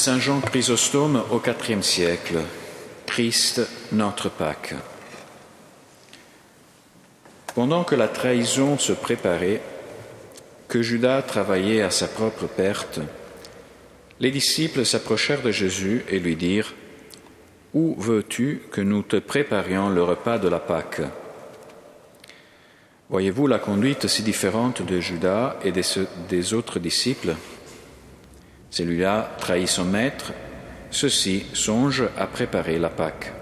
Saint Jean Chrysostome au IVe siècle, Christ, notre Pâque. Pendant que la trahison se préparait, que Judas travaillait à sa propre perte, les disciples s'approchèrent de Jésus et lui dirent Où veux-tu que nous te préparions le repas de la Pâque? Voyez-vous la conduite si différente de Judas et des, autres disciples? Celui-là trahit son maître, ceux-ci songent à préparer la Pâque.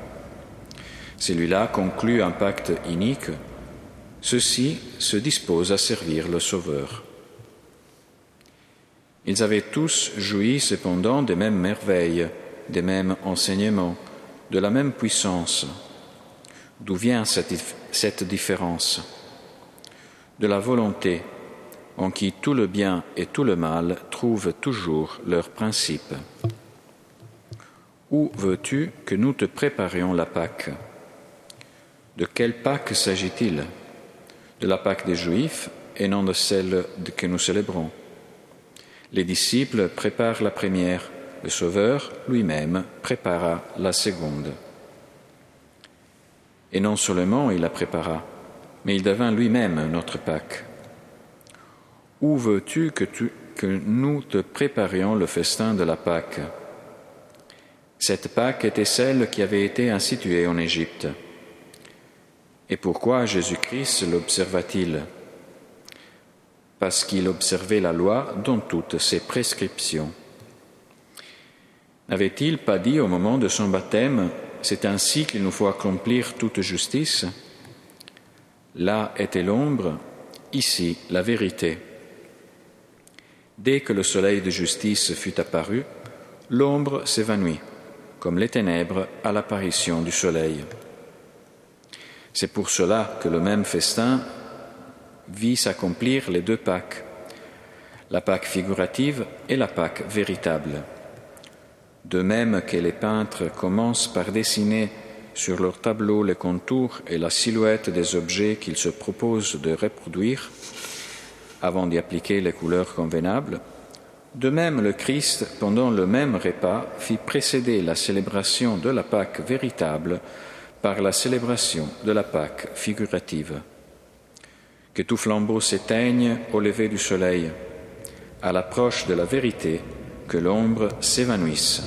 Celui-là conclut un pacte inique, ceux-ci se disposent à servir le Sauveur. Ils avaient tous joui cependant des mêmes merveilles, des mêmes enseignements, de la même puissance. D'où vient cette, cette différence? De la volonté, en qui tout le bien et tout le mal trouvent toujours leur principe. Où veux-tu que nous te préparions la Pâque? De quelle Pâque s'agit-il? De la Pâque des Juifs et non de celle que nous célébrons. Les disciples préparent la première, le Sauveur lui-même prépara la seconde. Et non seulement il la prépara, mais il devint lui-même notre Pâque. Où veux-tu que, nous te préparions le festin de la Pâque? Cette Pâque était celle qui avait été instituée en Égypte. Et pourquoi Jésus-Christ l'observa-t-il? Parce qu'il observait la loi dans toutes ses prescriptions. N'avait-il pas dit au moment de son baptême, c'est ainsi qu'il nous faut accomplir toute justice? Là était l'ombre, ici la vérité. Dès que le soleil de justice fut apparu, l'ombre s'évanouit, comme les ténèbres à l'apparition du soleil. C'est pour cela que le même festin vit s'accomplir les deux Pâques, la Pâque figurative et la Pâque véritable. De même que les peintres commencent par dessiner sur leur tableau les contours et la silhouette des objets qu'ils se proposent de reproduire, avant d'y appliquer les couleurs convenables, de même le Christ, pendant le même repas, fit précéder la célébration de la Pâque véritable par la célébration de la Pâque figurative que tout flambeau s'éteigne au lever du soleil, à l'approche de la vérité, que l'ombre s'évanouisse.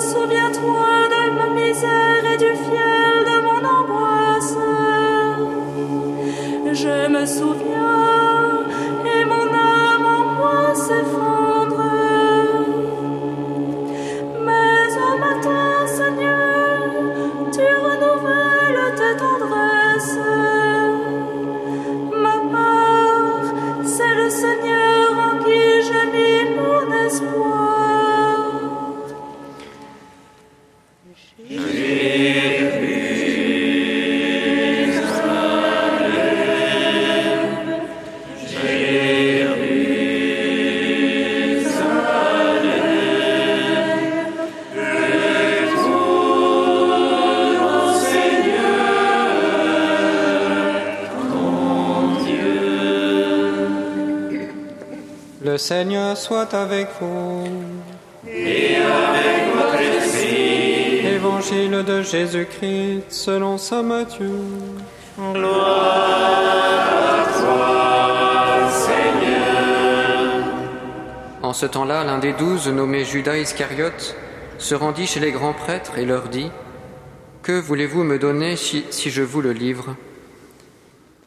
souviens-toi de ma misère et du fiel de mon angoisse. Je me souviens et mon âme en moi s'effondre. Le Seigneur soit avec vous. Et avec votre esprit. Évangile de Jésus-Christ selon saint Matthieu. Gloire à toi, Seigneur. En ce temps-là, l'un des douze, nommé Judas Iscariote, se rendit chez les grands prêtres et leur dit Que voulez-vous me donner si, si je vous le livre?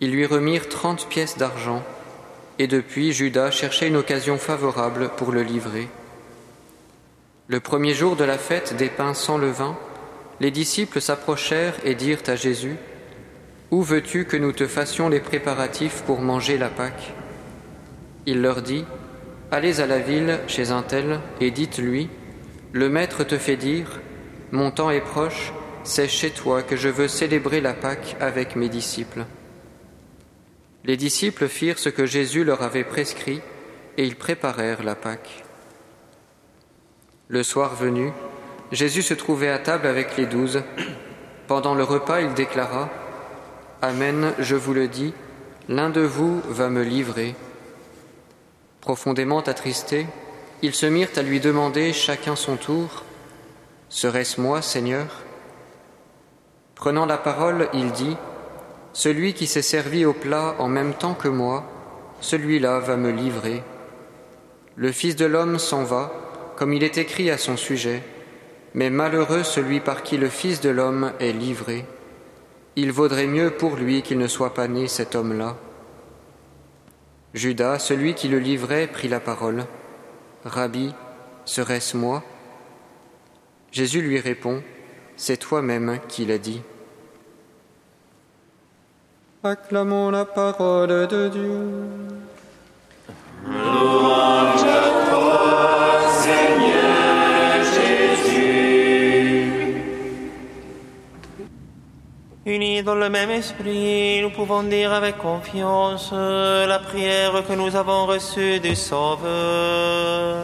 Ils lui remirent trente pièces d'argent. Et depuis, Judas cherchait une occasion favorable pour le livrer. Le premier jour de la fête des pains sans levain, les disciples s'approchèrent et dirent à Jésus, Où veux-tu que nous te fassions les préparatifs pour manger la Pâque? Il leur dit, Allez à la ville chez un tel et dites-lui, Le Maître te fait dire, Mon temps est proche, c'est chez toi que je veux célébrer la Pâque avec mes disciples. Les disciples firent ce que Jésus leur avait prescrit et ils préparèrent la Pâque. Le soir venu, Jésus se trouvait à table avec les douze. Pendant le repas, il déclara Amen, je vous le dis, l'un de vous va me livrer. Profondément attristés, ils se mirent à lui demander chacun son tour Serait-ce moi, Seigneur? Prenant la parole, il dit Celui qui s'est servi au plat en même temps que moi, celui-là va me livrer. Le Fils de l'homme s'en va, comme il est écrit à son sujet, mais malheureux celui par qui le Fils de l'homme est livré. Il vaudrait mieux pour lui qu'il ne soit pas né cet homme-là. Judas, celui qui le livrait, prit la parole. Rabbi, serait-ce moi? Jésus lui répond, C'est toi-même qui l'as dit. Acclamons la parole de Dieu. Unis dans le même esprit, nous pouvons dire avec confiance la prière que nous avons reçue du Sauveur.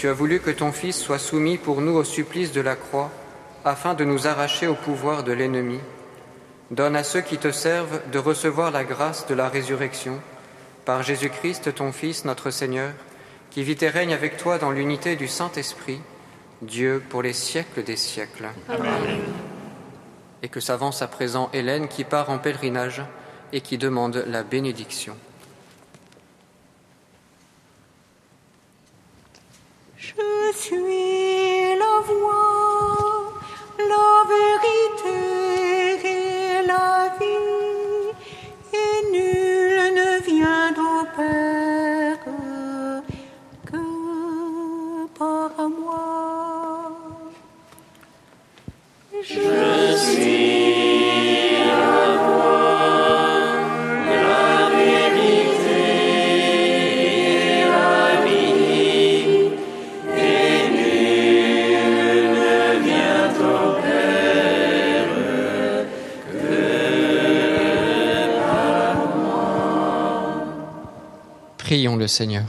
Tu as voulu que ton Fils soit soumis pour nous au supplice de la croix, afin de nous arracher au pouvoir de l'ennemi. Donne à ceux qui te servent de recevoir la grâce de la résurrection, par Jésus-Christ, ton Fils, notre Seigneur, qui vit et règne avec toi dans l'unité du Saint-Esprit, Dieu pour les siècles des siècles. Amen. Et que s'avance à présent Hélène qui part en pèlerinage et qui demande la bénédiction. Je suis la voie, Prions le Seigneur.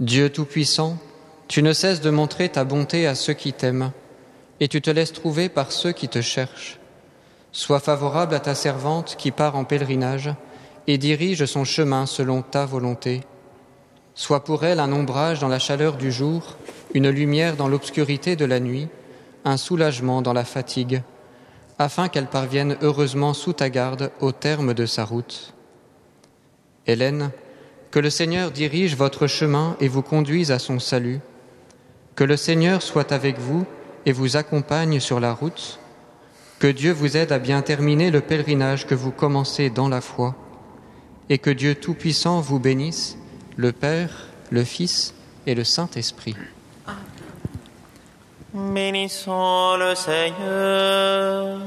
Dieu Tout-Puissant, tu ne cesses de montrer ta bonté à ceux qui t'aiment, et tu te laisses trouver par ceux qui te cherchent. Sois favorable à ta servante qui part en pèlerinage et dirige son chemin selon ta volonté. Sois pour elle un ombrage dans la chaleur du jour, une lumière dans l'obscurité de la nuit, un soulagement dans la fatigue, afin qu'elle parvienne heureusement sous ta garde au terme de sa route. Hélène, que le Seigneur dirige votre chemin et vous conduise à son salut. Que le Seigneur soit avec vous et vous accompagne sur la route. Que Dieu vous aide à bien terminer le pèlerinage que vous commencez dans la foi. Et que Dieu Tout-Puissant vous bénisse, le Père, le Fils et le Saint-Esprit. Bénissons le Seigneur.